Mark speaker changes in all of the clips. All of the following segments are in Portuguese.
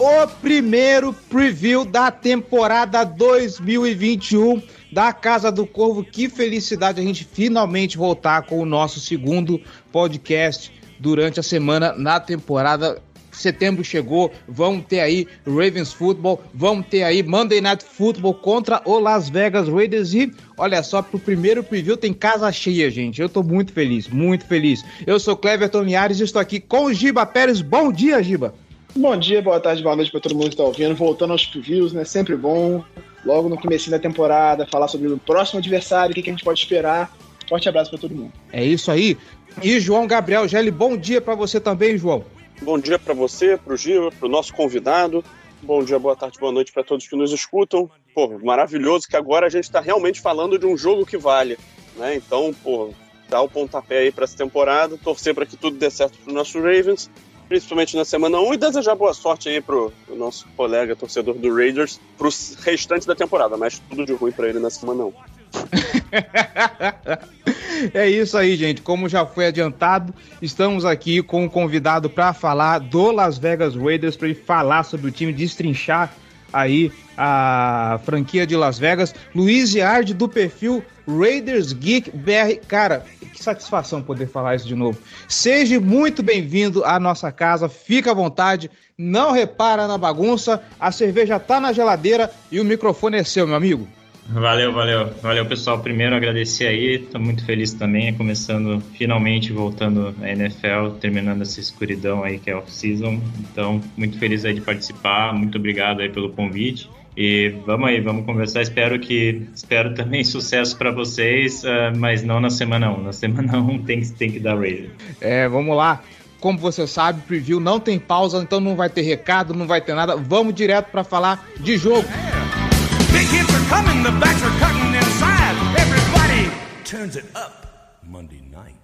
Speaker 1: o primeiro preview da temporada 2021 da Casa do Corvo. Que felicidade a gente finalmente voltar com o nosso segundo podcast durante a semana na temporada. Setembro chegou, vamos ter aí Ravens Football, vamos ter aí Monday Night Football contra o Las Vegas Raiders e olha só, pro primeiro preview tem casa cheia, gente. Eu tô muito feliz, muito feliz. Eu sou Cleverton Linhares e estou aqui com o Giba Pérez. Bom dia, Giba!
Speaker 2: Bom dia, boa tarde, boa noite para todo mundo que está ouvindo. Voltando aos previews, né? Sempre bom. Logo no começo da temporada, falar sobre o próximo adversário, o que, que a gente pode esperar. Forte abraço para todo mundo.
Speaker 1: É isso aí. E João Gabriel Gelli, bom dia para você também, João.
Speaker 3: Bom dia para você, para o Giva, para o nosso convidado. Bom dia, boa tarde, boa noite para todos que nos escutam. Pô, maravilhoso que agora a gente está realmente falando de um jogo que vale, né? Então, pô, dá o pontapé aí para essa temporada, torcer para que tudo dê certo para os nossos Ravens principalmente na semana 1, e desejar boa sorte aí pro, nosso colega torcedor do Raiders pro restante da temporada, mas tudo de ruim para ele na semana 1.
Speaker 1: é isso aí, gente. Como já foi adiantado, estamos aqui com um convidado para falar do Las Vegas Raiders, para ele falar sobre o time, destrinchar aí a franquia de Las Vegas. Luiz Yard do perfil Raiders Geek BR. Cara, que satisfação poder falar isso de novo. Seja muito bem-vindo à nossa casa, fica à vontade, não repara na bagunça, a cerveja tá na geladeira e o microfone é seu, meu amigo.
Speaker 4: Valeu, valeu. Valeu, pessoal. Primeiro agradecer aí, tô muito feliz também, começando, finalmente voltando à NFL, terminando essa escuridão aí que é off-season. Então, muito feliz aí de participar, muito obrigado aí pelo convite. E vamos aí, vamos conversar. Espero que espero também sucesso para vocês, uh, mas não na semana 1. Na semana 1 tem, tem que dar rating.
Speaker 1: É, vamos lá. Como você sabe, preview não tem pausa, então não vai ter recado, não vai ter nada. Vamos direto para falar de jogo. Big hits are coming, the backs are cutting inside. Everybody turns it up Monday night.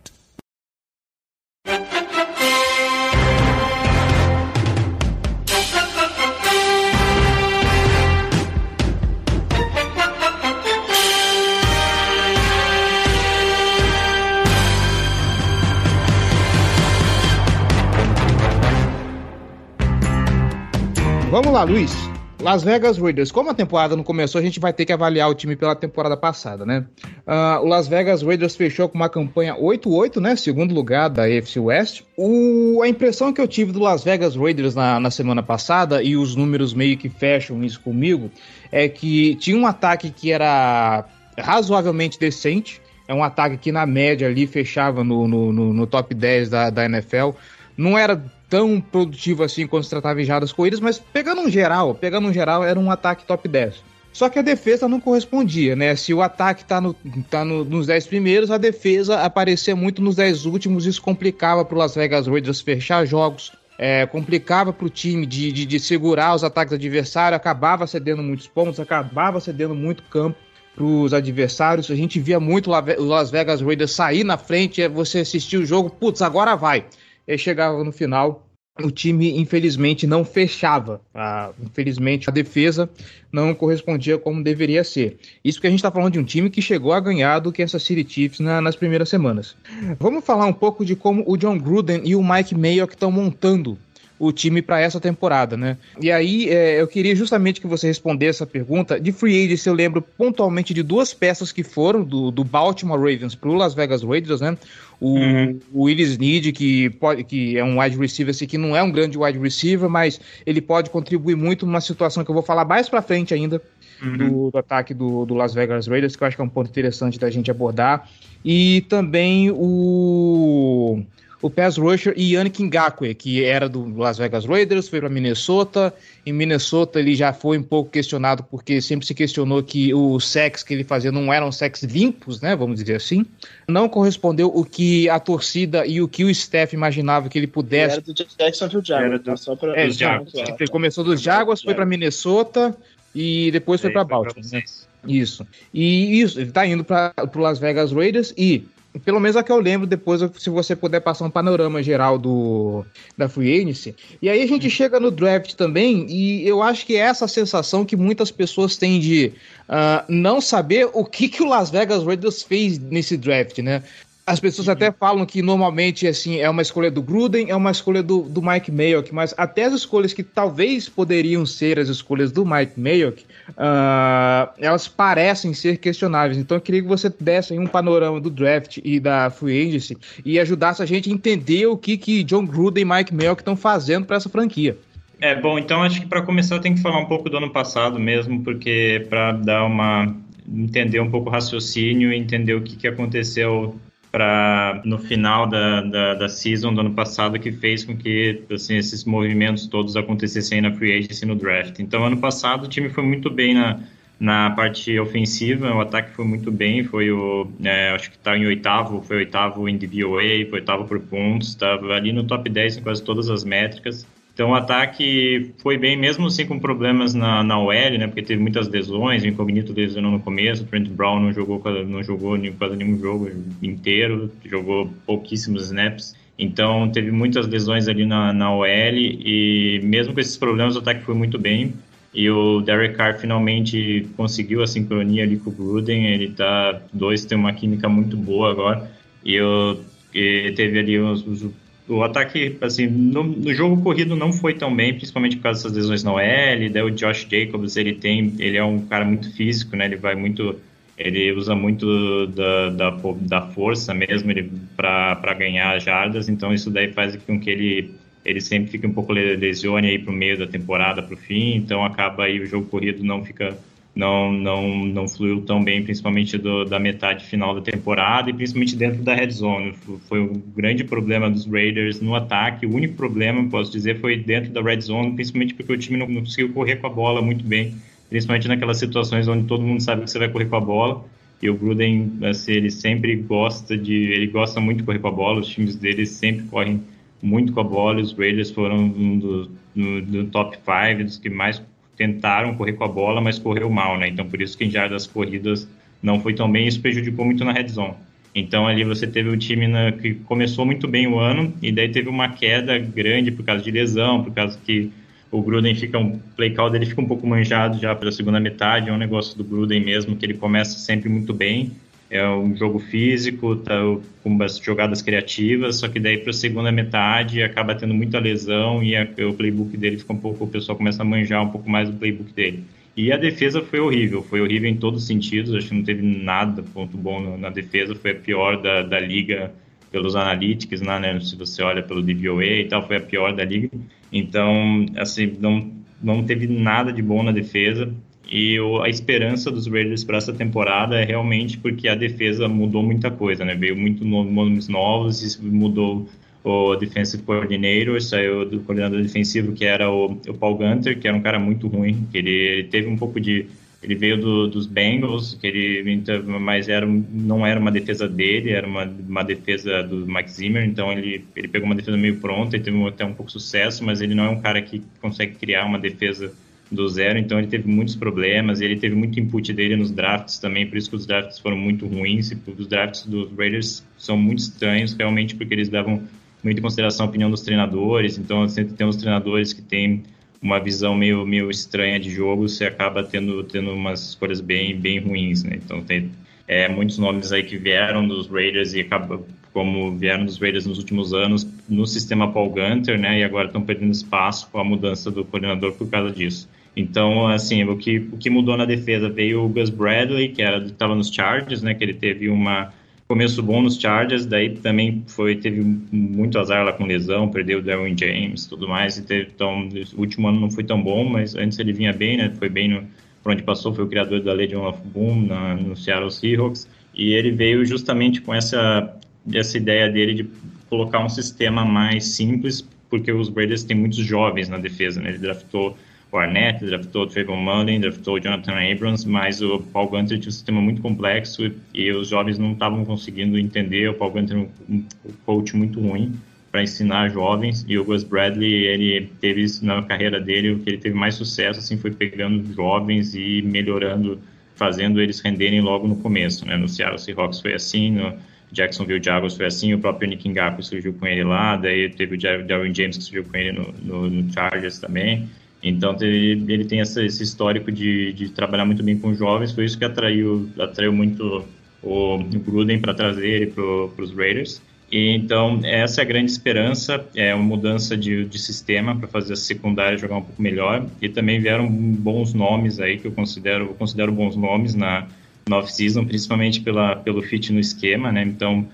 Speaker 1: Vamos lá, Luiz. Las Vegas Raiders. Como a temporada não começou, a gente vai ter que avaliar o time pela temporada passada, né? Uh, o Las Vegas Raiders fechou com uma campanha 8-8, né? Segundo lugar da AFC West. O, a impressão que eu tive do Las Vegas Raiders na, na semana passada, e os números meio que fecham isso comigo, é que tinha um ataque que era razoavelmente decente. É um ataque que, na média, ali fechava no, no, no, no top 10 da, da NFL. Não era tão produtivo assim quando se tratava em jardas corridas, mas pegando um geral, pegando um geral, era um ataque top 10. Só que a defesa não correspondia, né? Se o ataque tá, no, tá no, nos 10 primeiros, a defesa aparecia muito nos 10 últimos, isso complicava para Las Vegas Raiders fechar jogos, é, complicava para o time de, de, de, segurar os ataques adversários, acabava cedendo muitos pontos, acabava cedendo muito campo para os adversários. A gente via muito o Las Vegas Raiders sair na frente, você assistia o jogo, putz, agora vai e chegava no final, o time infelizmente não fechava. Ah, infelizmente a defesa não correspondia como deveria ser. Isso porque a gente está falando de um time que chegou a ganhar do Kansas City Chiefs na, nas primeiras semanas. Vamos falar um pouco de como o John Gruden e o Mike Mayock estão montando o time para essa temporada, né? E aí é, eu queria justamente que você respondesse essa pergunta. De free agency eu lembro pontualmente de duas peças que foram do, do Baltimore Ravens para o Las Vegas Raiders, né? O, uhum. o Willis Need, que, pode, que é um wide receiver, assim, que não é um grande wide receiver, mas ele pode contribuir muito numa situação que eu vou falar mais para frente ainda uhum. do, do, ataque do, do Las Vegas Raiders, que eu acho que é um ponto interessante da gente abordar. E também o o pass rusher Yannick Ngakwe, que era do Las Vegas Raiders, foi para Minnesota. Em Minnesota ele já foi um pouco questionado porque sempre se questionou que os sacks que ele fazia não eram sacks limpos, né, vamos dizer assim. Não correspondeu o que a torcida e o que o staff imaginava que ele pudesse. Era do Jacksonville Jaguars, do... só pra... é, Jaguars. Ele começou dos Jaguars, foi para Minnesota e depois foi para Baltimore. Né? Isso. E isso, ele tá indo para o Las Vegas Raiders e pelo menos é que eu lembro depois, se você puder passar um panorama geral do da Free Agency. E aí a gente chega no draft também, e eu acho que é essa sensação que muitas pessoas têm de uh, não saber o que, que o Las Vegas Raiders fez nesse draft, né? As pessoas até falam que normalmente assim é uma escolha do Gruden, é uma escolha do, do Mike Mayock, mas até as escolhas que talvez poderiam ser as escolhas do Mike Mayock, uh, elas parecem ser questionáveis. Então eu queria que você desse um panorama do draft e da free agency e ajudasse a gente a entender o que, que John Gruden e Mike Mayock estão fazendo para essa franquia.
Speaker 4: É, bom, então acho que para começar tenho que falar um pouco do ano passado mesmo, porque para dar uma entender um pouco o raciocínio e entender o que, que aconteceu para no final da, da, da, season do ano passado que fez com que assim, esses movimentos todos acontecessem na free agency no draft. Então, ano passado o time foi muito bem na, na parte ofensiva, o ataque foi muito bem, foi o, é, acho que está em oitavo, foi oitavo em DVOA, foi oitavo por pontos, estava ali no top 10 em quase todas as métricas. Então o ataque foi bem, mesmo assim com problemas na, na OL, né? Porque teve muitas lesões, o Incognito lesionou no começo, o Trent Brown não jogou, não jogou quase nenhum jogo inteiro, jogou pouquíssimos snaps. Então teve muitas lesões ali na, na OL e mesmo com esses problemas o ataque foi muito bem. E o Derek Carr finalmente conseguiu a sincronia ali com o Gruden, ele tá, dois tem uma química muito boa agora. E, eu, e teve ali os, os o ataque, assim, no, no, jogo corrido não foi tão bem, principalmente por causa dessas lesões na OL, daí o Josh Jacobs, ele tem, ele é um cara muito físico, né, ele vai muito, ele usa muito da, da, da força mesmo para ganhar jardas, então isso daí faz com que ele, ele sempre fique um pouco lesione aí pro meio da temporada, pro fim, então acaba aí o jogo corrido não fica não, não, não fluiu tão bem, principalmente do, da metade final da temporada e principalmente dentro da red zone. Foi o grande problema dos Raiders no ataque. O único problema, posso dizer, foi dentro da red zone, principalmente porque o time não, não conseguiu correr com a bola muito bem, principalmente naquelas situações onde todo mundo sabe que você vai correr com a bola. E o Gruden, assim, ele sempre gosta de, ele gosta muito de correr com a bola. Os times dele sempre correm muito com a bola. Os Raiders foram um do, do, do top 5 dos que mais tentaram correr com a bola, mas correu mal, né? Então por isso que em jardas corridas não foi tão bem, isso prejudicou muito na red zone. Então ali você teve o time na, que começou muito bem o ano e daí teve uma queda grande por causa de lesão, por causa que o Gruden fica um play call dele fica um pouco manjado já para a segunda metade, é um negócio do Gruden mesmo que ele começa sempre muito bem é um jogo físico, tá, com jogadas criativas, só que daí para a segunda metade acaba tendo muita lesão e a, o playbook dele fica um pouco, o pessoal começa a manjar um pouco mais do playbook dele. E a defesa foi horrível, foi horrível em todos os sentidos, acho que não teve nada ponto bom na defesa, foi a pior da, da liga pelos analytics, né, né, se você olha pelo DVOA e tal, foi a pior da liga. Então, assim, não, não teve nada de bom na defesa. E o, a esperança dos Raiders para essa temporada é realmente porque a defesa mudou muita coisa, né? Veio muito nomes novos, mudou o defensive coordinator, saiu do coordenador defensivo que era o, o Paul Gunter, que era um cara muito ruim, que ele, ele teve um pouco de ele veio do, dos Bengals, que ele então, mas era não era uma defesa dele, era uma, uma defesa do Mike Zimmer, então ele, ele pegou uma defesa meio pronta e teve até um pouco de sucesso, mas ele não é um cara que consegue criar uma defesa do zero, então ele teve muitos problemas, ele teve muito input dele nos drafts também, por isso que os drafts foram muito ruins, e os drafts dos Raiders são muito estranhos, realmente porque eles davam muito em consideração a opinião dos treinadores, então sempre tem uns treinadores que têm uma visão meio, meio estranha de jogo, você acaba tendo, tendo umas escolhas bem, bem ruins, né? Então tem é, muitos nomes aí que vieram dos Raiders e acaba, como vieram dos Raiders nos últimos anos no sistema Paul Gunter, né? E agora estão perdendo espaço com a mudança do coordenador por causa disso. Então, assim, o que, o que mudou na defesa veio o Gus Bradley, que estava nos Chargers, né? Que ele teve uma começo bom nos Chargers, daí também foi teve muito azar lá com lesão, perdeu o Darwin James, tudo mais. E teve, então, o último ano não foi tão bom, mas antes ele vinha bem, né? Foi bem no por onde passou, foi o criador da Legion of Boom na, no Seattle Seahawks. E ele veio justamente com essa essa ideia dele de colocar um sistema mais simples, porque os Raiders têm muitos jovens na defesa, né? Ele draftou o Arnett, draftou o Trayvon Mullen, draftou o Jonathan Abrams, mas o Paul Gunter tinha um sistema muito complexo e os jovens não estavam conseguindo entender. O Paul Gunter é um, um coach muito ruim para ensinar jovens e o Gus Bradley ele teve isso na carreira dele o que ele teve mais sucesso assim foi pegando jovens e melhorando fazendo eles renderem logo no começo né no Seattle Seahawks foi assim no Jacksonville Jaguars foi assim o próprio Nick Ngakoue surgiu com ele lá daí teve o Darwin James que surgiu com ele no, no, no Chargers também então ele, ele tem essa, esse histórico de, de trabalhar muito bem com jovens foi isso que atraiu atraiu muito o, o Gruden para trazer ele para os Raiders então, essa é a grande esperança, é uma mudança de, de sistema para fazer a secundária jogar um pouco melhor. E também vieram bons nomes aí, que eu considero, eu considero bons nomes na, na off-season, principalmente pela, pelo fit no esquema, né? Então,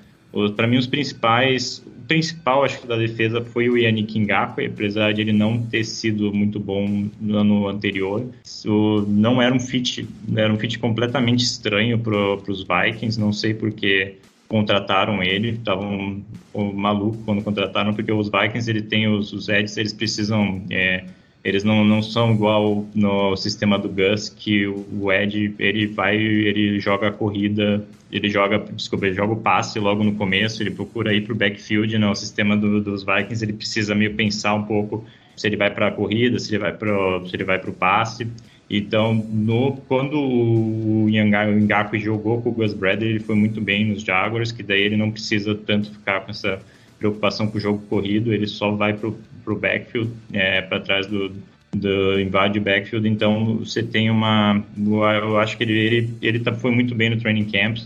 Speaker 4: para mim, os principais, o principal, acho que, da defesa foi o Yannick Ngakoue, apesar de ele não ter sido muito bom no ano anterior. Isso não era um fit, era um fit completamente estranho para os Vikings, não sei porque contrataram ele, estavam maluco quando contrataram, porque os Vikings ele tem os, os Eds, eles precisam, é, eles não, não são igual no sistema do Gus, que o, o Ed ele vai, ele joga a corrida, ele joga, desculpa, ele joga o passe logo no começo, ele procura ir para o backfield, no sistema do, dos Vikings ele precisa meio pensar um pouco se ele vai para a corrida, se ele vai para se ele vai para o passe. Então, no, quando o Ngaku jogou com o Gus Bradley, ele foi muito bem nos Jaguars, que daí ele não precisa tanto ficar com essa preocupação com o jogo corrido, ele só vai para o backfield, é, para trás do, do invade backfield, então você tem uma, eu acho que ele, ele, ele tá, foi muito bem no training camp,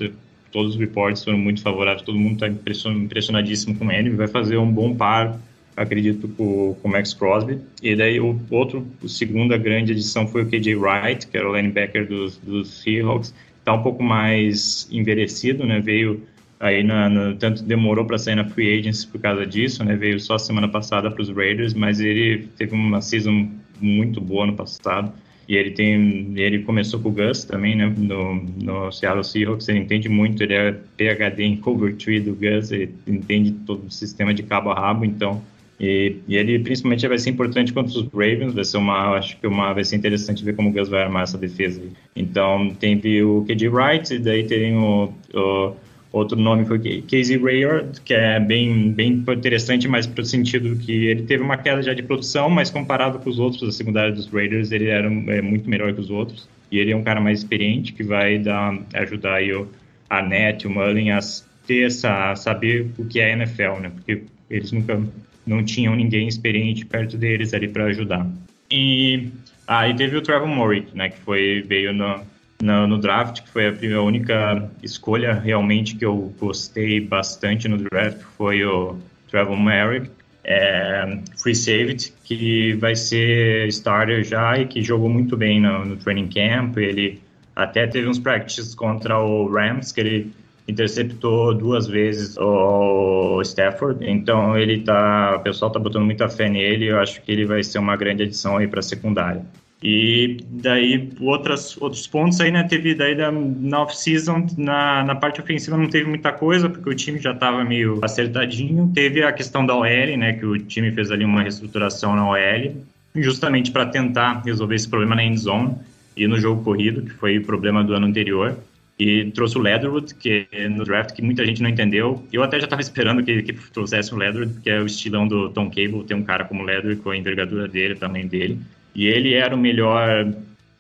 Speaker 4: todos os reports foram muito favoráveis, todo mundo está impressionadíssimo com ele, vai fazer um bom par acredito, com, com o Max Crosby. E daí o outro, a segunda grande edição foi o KJ Wright, que era o linebacker dos, dos Seahawks. Está um pouco mais envelhecido, né? Veio aí na, tanto demorou para sair na free agency por causa disso, né? Veio só semana passada para os Raiders, mas ele teve uma season muito boa no passado. E ele tem, ele começou com o Gus também, né, no, no Seattle Seahawks, ele entende muito, ele é PhD em cover tree do Gus, ele entende todo o sistema de cabo a rabo, então e, e, ele principalmente vai ser importante contra os Ravens, vai ser uma, acho que uma, vai ser interessante ver como o Gus vai armar essa defesa. Então tem o KJ Wright, e daí tem o, o outro nome foi Casey Rayard, que é bem, bem interessante, mas para o sentido que ele teve uma queda já de produção, mas comparado com os outros da secundária dos Raiders, ele era é, muito melhor que os outros. E ele é um cara mais experiente que vai dar, ajudar aí o, a Net, o Mullen a ter essa, a saber o que é NFL, né? Porque eles nunca não tinham ninguém experiente perto deles ali para ajudar. E aí ah, teve o Trevor Murray, né, que foi veio no, no, no, draft, que foi a, primeira, a única escolha realmente que eu gostei bastante no draft, foi o Trevor Murray, é, free safety, que vai ser starter já e que jogou muito bem no, no training camp. Ele até teve uns practices contra o Rams, que ele interceptou duas vezes o Stafford, então ele tá, o pessoal tá botando muita fé nele, eu acho que ele vai ser uma grande adição aí para a secundária. E daí outras, outros pontos aí, né, teve daí da, na off-season, na, na parte ofensiva não teve muita coisa, porque o time já estava meio acertadinho, teve a questão da OL, né, que o time fez ali uma reestruturação na OL, justamente para tentar resolver esse problema na end zone e no jogo corrido, que foi o problema do ano anterior e trouxe o Leatherwood, que é no draft que muita gente não entendeu. Eu até já estava esperando que, que trouxesse o Leatherwood, que é o estilão do Tom Cable, ter um cara como Leatherwood com a envergadura dele, o tamanho dele. E ele era o melhor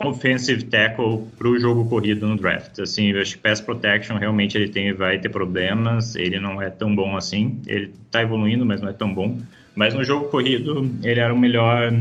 Speaker 4: offensive tackle para o jogo corrido no draft. Assim, eu acho que pass protection realmente ele tem, vai ter problemas, ele não é tão bom assim. Ele está evoluindo, mas não é tão bom. Mas no jogo corrido ele era o melhor,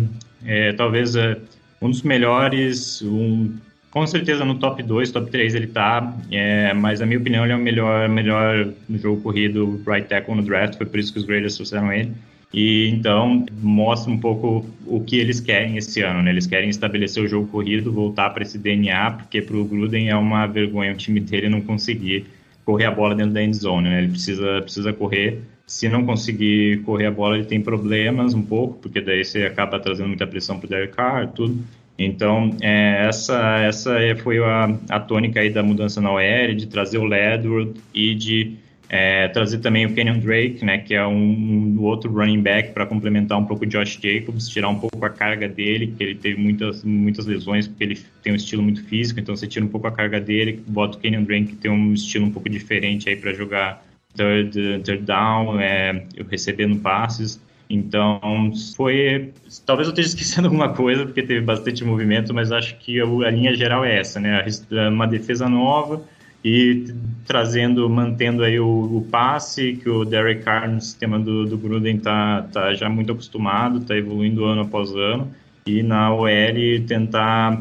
Speaker 4: é, talvez é, um dos melhores, um com certeza no top 2, top 3 ele tá, é, mas na minha opinião ele é o melhor, melhor no jogo corrido right tackle no draft, foi por isso que os Raiders trouxeram ele. E então mostra um pouco o que eles querem esse ano, né? Eles querem estabelecer o jogo corrido, voltar para esse DNA, porque para o Gruden é uma vergonha o time dele não conseguir correr a bola dentro da end zone, né? Ele precisa, precisa correr. Se não conseguir correr a bola, ele tem problemas um pouco, porque daí você acaba trazendo muita pressão para o Derek Carr, tudo. Então, é, essa, essa foi a, a tônica aí da mudança na OL, de trazer o Ledward e de é, trazer também o Kenyon Drake, né, que é um, um outro running back para complementar um pouco o Josh Jacobs, tirar um pouco a carga dele, que ele teve muitas, muitas lesões, porque ele tem um estilo muito físico, então você tira um pouco a carga dele, bota o Kenyon Drake, que tem um estilo um pouco diferente aí para jogar third, third down, é, recebendo passes. Então, foi. Talvez eu esteja esquecendo alguma coisa, porque teve bastante movimento, mas acho que a linha geral é essa, né? Uma defesa nova e trazendo, mantendo aí o, o passe, que o Derek Carr no sistema do, do Gruden tá, tá já muito acostumado, tá evoluindo ano após ano. E na OL tentar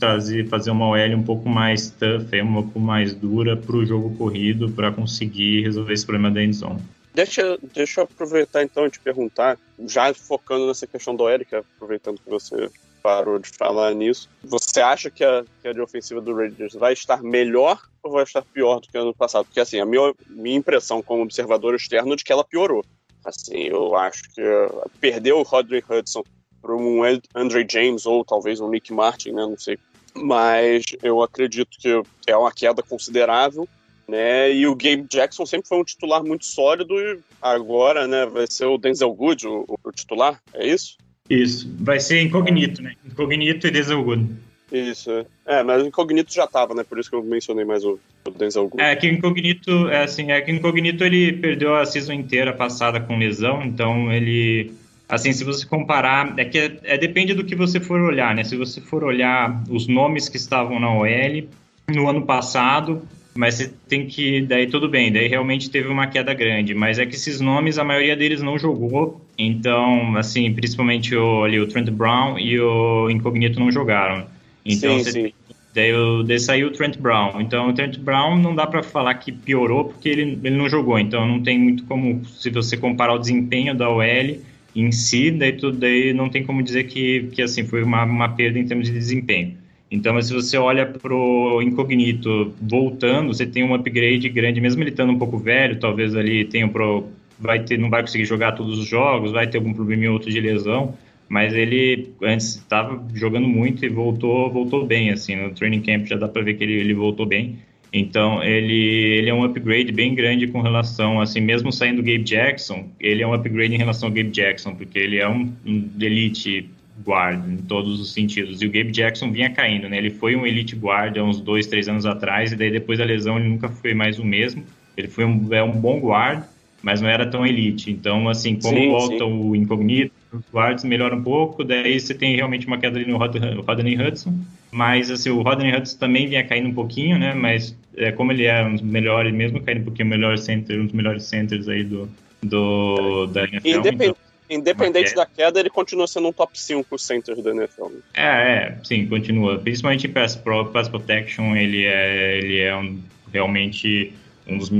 Speaker 4: trazer, fazer uma OL um pouco mais tough, um pouco mais dura para o jogo corrido, para conseguir resolver esse problema da endzone.
Speaker 3: Deixa, deixa eu aproveitar então e te perguntar, já focando nessa questão do Eric, aproveitando que você parou de falar nisso, você acha que a, que a de ofensiva do Raiders vai estar melhor ou vai estar pior do que ano passado? Porque assim, a minha, minha impressão como observador externo é de que ela piorou. Assim, eu acho que uh, perdeu o Rodney Hudson para um Andre James ou talvez um Nick Martin, né? Não sei. Mas eu acredito que é uma queda considerável né? E o Gabe Jackson sempre foi um titular muito sólido e agora, né, vai ser o Denzel Good o, o titular, é isso?
Speaker 4: Isso, vai ser incognito, né? Incognito e Denzel Good.
Speaker 3: Isso, é. é mas o Incognito já tava, né? Por isso que eu mencionei mais o, o Denzel Good.
Speaker 4: É que o Incognito, é assim, é que o Incognito ele perdeu a season inteira passada com lesão, então ele assim, se você comparar, é que é, é, depende do que você for olhar, né? Se você for olhar os nomes que estavam na OL no ano passado, mas você tem que. Daí tudo bem, daí realmente teve uma queda grande. Mas é que esses nomes, a maioria deles não jogou. Então, assim, principalmente o, ali, o Trent Brown e o Incognito não jogaram. Então, sim, você, sim. Daí, daí saiu o Trent Brown. Então, o Trent Brown não dá para falar que piorou porque ele, ele não jogou. Então, não tem muito como. Se você comparar o desempenho da OL em si, daí, tudo, daí não tem como dizer que, que assim, foi uma, uma perda em termos de desempenho. Então, se você olha para o incognito voltando, você tem um upgrade grande, mesmo ele estando um pouco velho, talvez ali tenha pro, vai ter, não vai conseguir jogar todos os jogos, vai ter algum problema outro de lesão, mas ele antes estava jogando muito e voltou, voltou bem, assim, no training camp já dá para ver que ele, ele voltou bem. Então, ele, ele é um upgrade bem grande com relação, assim, mesmo saindo do Gabe Jackson, ele é um upgrade em relação ao Gabe Jackson, porque ele é um, um elite guard em todos os sentidos. E o Gabe Jackson vinha caindo, né? Ele foi um elite guard há uns dois, três anos atrás, e daí depois da lesão ele nunca foi mais o mesmo. Ele foi um, é um bom guard, mas não era tão elite. Então, assim, como sim, volta sim. o incognito, os guards melhoram um pouco, daí você tem realmente uma queda ali no Rodney Hudson. Mas, assim, o Rodney Hudson também vinha caindo um pouquinho, né? Mas é, como ele é um dos melhores, mesmo caindo um pouquinho melhor center, um dos melhores centers aí do, do da NFL.
Speaker 3: Independ então, Independente da queda, ele continua sendo um top 5 center da NFL. Né?
Speaker 4: É, é, sim, continua. Principalmente em pass, pro, pass protection, ele é, ele é um, realmente um dos,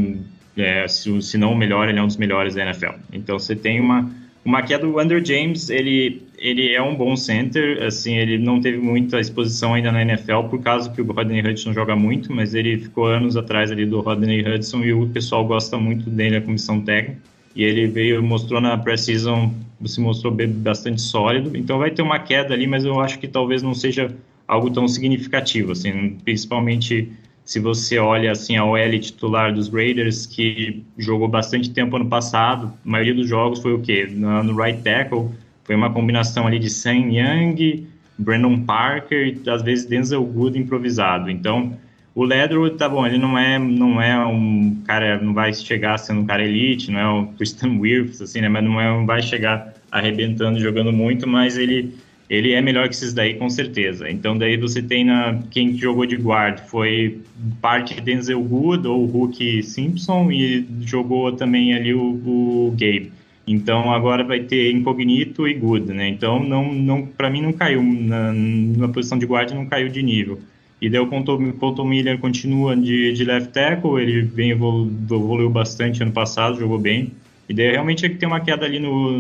Speaker 4: é, se, se não o melhor, ele é um dos melhores da NFL. Então você tem uma, uma queda. Do Under James, ele, ele é um bom center, assim, ele não teve muita exposição ainda na NFL por causa que o Rodney Hudson joga muito, mas ele ficou anos atrás ali do Rodney Hudson e o pessoal gosta muito dele, a comissão técnica. E ele veio mostrou na pré-season se mostrou bastante sólido. Então vai ter uma queda ali mas eu acho que talvez não seja algo tão significativo assim principalmente se você olha assim a OL titular dos Raiders que jogou bastante tempo ano passado a maioria dos jogos foi o quê? No, no right tackle. Foi uma combinação ali de Sam Young Brandon Parker e às vezes Denzel Good improvisado. Então o Ledro, tá bom, ele não é, não é um cara, não vai chegar sendo um cara elite, não é o Christian Wirfs, assim, né? Mas não, é, não vai chegar arrebentando, jogando muito, mas ele, ele é melhor que esses daí, com certeza. Então, daí você tem na, quem jogou de guard foi parte de Denzel Good ou Hulk Simpson e jogou também ali o, o Gabe. Então agora vai ter incognito e good, né? Então não, não, para mim não caiu na, na posição de guard não caiu de nível. E daí o Colton Miller continua de, de left tackle, ele vem evolu evoluiu bastante ano passado, jogou bem. E daí realmente é que tem uma queda ali no,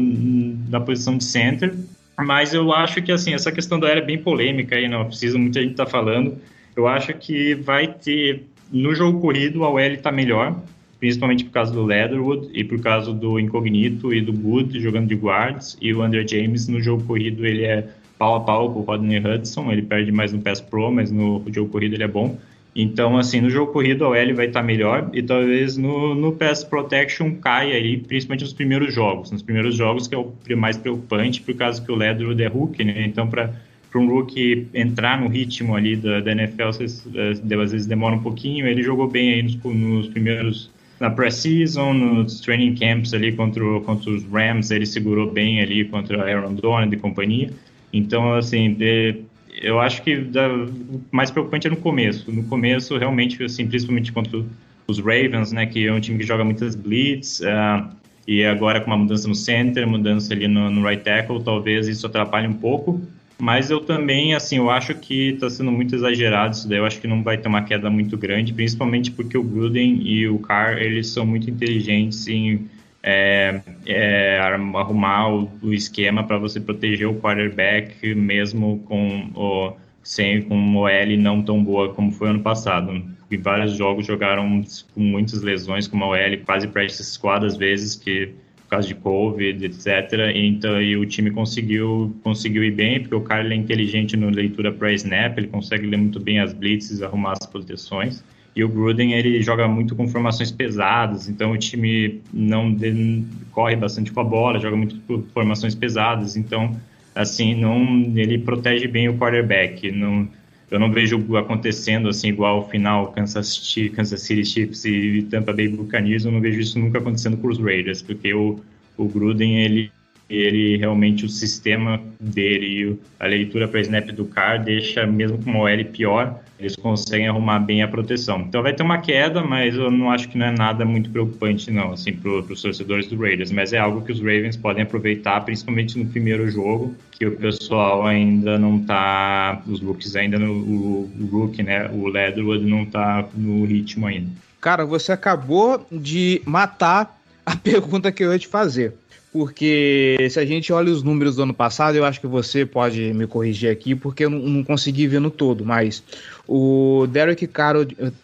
Speaker 4: na posição de center. Mas eu acho que assim, essa questão da área é bem polêmica aí não precisa muita gente tá falando. Eu acho que vai ter no jogo corrido a OL está melhor, principalmente por causa do Leatherwood e por causa do Incognito e do Good jogando de guards e o Andrew James no jogo corrido ele é pau a pau com o Rodney Hudson, ele perde mais no Pass Pro, mas no jogo corrido ele é bom. Então, assim, no jogo corrido a OL vai estar melhor e talvez no, no Pass Protection caia aí, principalmente nos primeiros jogos. Nos primeiros jogos que é o mais preocupante, por causa que o Ledro é rookie, né? Então, para um rookie entrar no ritmo ali da, da NFL, às vezes, às vezes demora um pouquinho. Ele jogou bem aí nos, nos primeiros na pré-season, nos training camps ali contra, contra os Rams, ele segurou bem ali contra Aaron Donald e companhia. Então, assim, de, eu acho que da, o mais preocupante é no começo. No começo, realmente, assim, principalmente contra os Ravens, né, que é um time que joga muitas blitz, uh, e agora com uma mudança no center, mudança ali no, no right tackle, talvez isso atrapalhe um pouco. Mas eu também, assim, eu acho que está sendo muito exagerado isso daí. Eu acho que não vai ter uma queda muito grande, principalmente porque o Gruden e o Carr, eles são muito inteligentes em é, é, arrumar o, o esquema para você proteger o quarterback, mesmo com o sem com uma OL não tão boa como foi ano passado. Em vários jogos jogaram com muitas lesões, com uma OL quase practice squad às vezes, que por causa de Covid, etc. E, então, e o time conseguiu, conseguiu ir bem, porque o cara é inteligente na leitura pré-snap, ele consegue ler muito bem as blitzes, arrumar as proteções. E o Gruden, ele joga muito com formações pesadas, então o time não corre bastante com a bola, joga muito com formações pesadas, então, assim, não ele protege bem o quarterback. Não, eu não vejo acontecendo assim igual ao final Kansas, Kansas City Chiefs e Tampa Bay Buccaneers, eu não vejo isso nunca acontecendo com os Raiders, porque o, o Gruden ele ele realmente o sistema dele a leitura para snap do car deixa mesmo com uma OL pior eles conseguem arrumar bem a proteção. Então vai ter uma queda mas eu não acho que não é nada muito preocupante não assim para os torcedores do Raiders. Mas é algo que os Ravens podem aproveitar principalmente no primeiro jogo que o pessoal ainda não tá os rookies ainda no o, o rookie né o Leatherwood não tá no ritmo ainda.
Speaker 1: Cara você acabou de matar a pergunta que eu ia te fazer porque se a gente olha os números do ano passado, eu acho que você pode me corrigir aqui, porque eu não, não consegui ver no todo, mas o Derek Carr,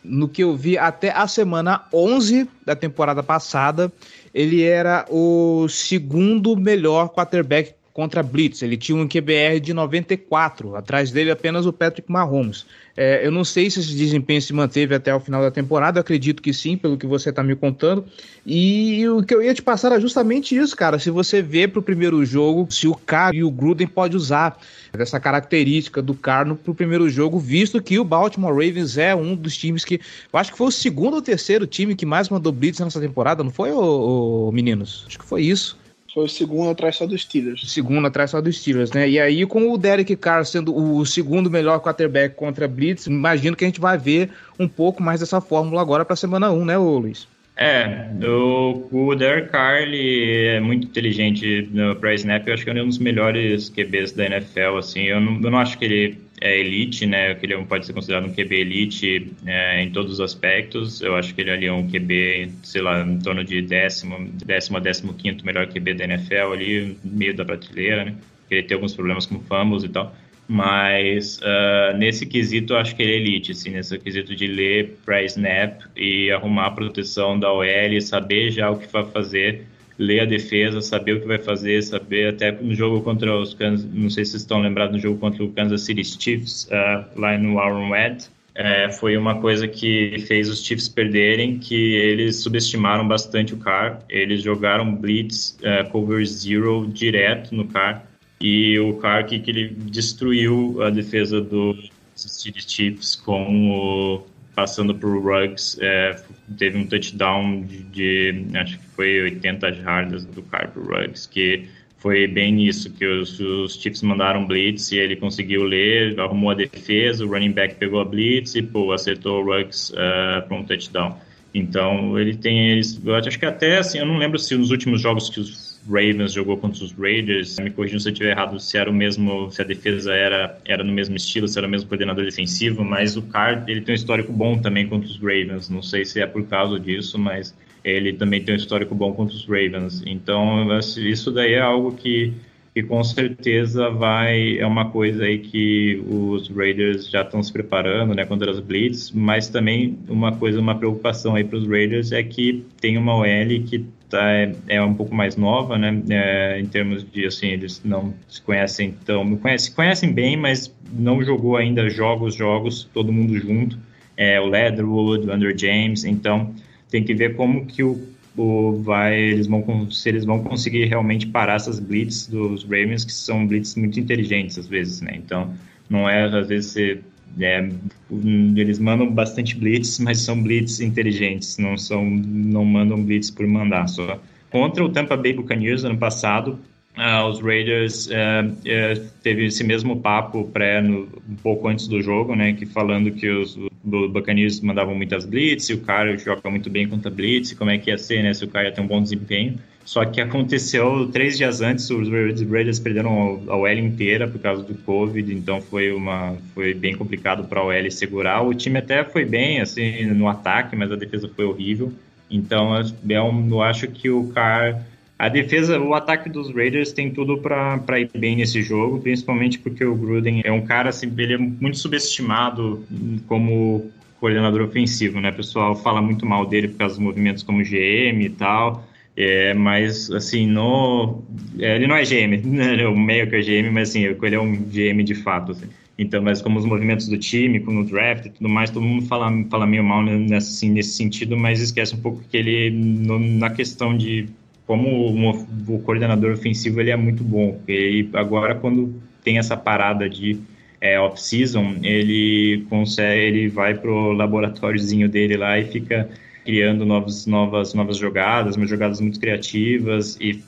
Speaker 1: no que eu vi até a semana 11 da temporada passada, ele era o segundo melhor quarterback contra Blitz. Ele tinha um QBR de 94, atrás dele apenas o Patrick Mahomes. É, eu não sei se esse desempenho se manteve até o final da temporada, acredito que sim, pelo que você está me contando. E o que eu ia te passar era justamente isso, cara. Se você vê para o primeiro jogo, se o Carr e o Gruden pode usar essa característica do Carr para o primeiro jogo, visto que o Baltimore Ravens é um dos times que. Eu acho que foi o segundo ou terceiro time que mais mandou blitz nessa temporada, não foi, ô, ô, meninos? Acho que foi isso.
Speaker 2: Foi o segundo atrás só dos Steelers.
Speaker 1: Segundo atrás só dos Steelers, né? E aí, com o Derek Carr sendo o segundo melhor quarterback contra Blitz, imagino que a gente vai ver um pouco mais dessa fórmula agora para a semana 1, né, ô Luiz?
Speaker 4: É, o, o Derek Carr ele é muito inteligente no pré snap, eu acho que é um dos melhores QBs da NFL, assim, eu não, eu não acho que ele é elite, né? Que ele pode ser considerado um QB elite é, em todos os aspectos. Eu acho que ele ali é um QB, sei lá, em torno de décimo, décimo a décimo quinto melhor QB da NFL ali, meio da prateleira, né? Ele tem alguns problemas com fumbles e tal. Mas uh, nesse quesito eu acho que ele é elite, assim, nesse quesito de ler pré-snap e arrumar a proteção da OL, saber já o que vai fazer ler a defesa, saber o que vai fazer, saber até no jogo contra os Kansas, não sei se vocês estão lembrados no jogo contra o Kansas City Chiefs, uh, lá no Arrowhead, é, foi uma coisa que fez os Chiefs perderem, que eles subestimaram bastante o Carr, eles jogaram blitz, uh, cover zero direto no Carr, e o Carr que, que ele destruiu a defesa do City Chiefs com o passando por Ruggs, é, teve um touchdown de, de, acho que foi 80 jardas do Carr pro Ruggs, que foi bem nisso, que os, os Chiefs mandaram blitz e ele conseguiu ler, arrumou a defesa, o running back pegou a blitz e, pô, acertou o Ruggs uh, para um touchdown. Então, ele tem, eles, eu acho que até, assim, eu não lembro se nos últimos jogos que os Ravens jogou contra os Raiders. Me corrijam se eu estiver errado, se era o mesmo, se a defesa era, era no mesmo estilo, se era o mesmo coordenador defensivo, mas o Carr, ele tem um histórico bom também contra os Ravens. Não sei se é por causa disso, mas ele também tem um histórico bom contra os Ravens. Então, isso daí é algo que, que com certeza vai é uma coisa aí que os Raiders já estão se preparando, né, contra as blitz, mas também uma coisa, uma preocupação aí para os Raiders é que tem uma OL que tá, é, é um pouco mais nova, né? É, em termos de assim, eles não se conhecem tão. Conhecem, conhecem bem, mas não jogou ainda jogos, jogos, todo mundo junto. É, o Leatherwood, o Andrew James, então tem que ver como que o, o vai, eles vão se eles vão conseguir realmente parar essas blitz dos Ravens, que são blitz muito inteligentes às vezes, né? Então não é às vezes você é, eles mandam bastante blitz, mas são blitz inteligentes, não são não mandam blitz por mandar só. Contra o Tampa Bay Buccaneers ano passado, uh, os Raiders uh, uh, teve esse mesmo papo pré no, um pouco antes do jogo, né, que falando que os, os Buccaneers mandavam muitas blitz, o cara joga muito bem contra blitz, como é que ia ser, né, se o cara ia ter um bom desempenho. Só que aconteceu três dias antes, os Raiders perderam a OL inteira por causa do Covid, então foi uma foi bem complicado para a OL segurar. O time até foi bem assim no ataque, mas a defesa foi horrível. Então eu acho que o Carr a defesa, o ataque dos Raiders tem tudo para ir bem nesse jogo, principalmente porque o Gruden é um cara assim, ele é muito subestimado como coordenador ofensivo, né? O pessoal fala muito mal dele por causa dos movimentos como GM e tal. É, mas, assim, no... É, ele não é GM, né? ele é o meio que é GM, mas, assim, ele é um GM de fato, assim. Então, mas como os movimentos do time, como o draft e tudo mais, todo mundo fala, fala meio mal nessa, assim, nesse sentido, mas esquece um pouco que ele, no, na questão de como o, o, coordenador ofensivo, ele é muito bom. E agora, quando tem essa parada de é, off-season, ele consegue, ele vai pro laboratóriozinho dele lá e fica criando novos, novas, novas jogadas, umas jogadas muito criativas e,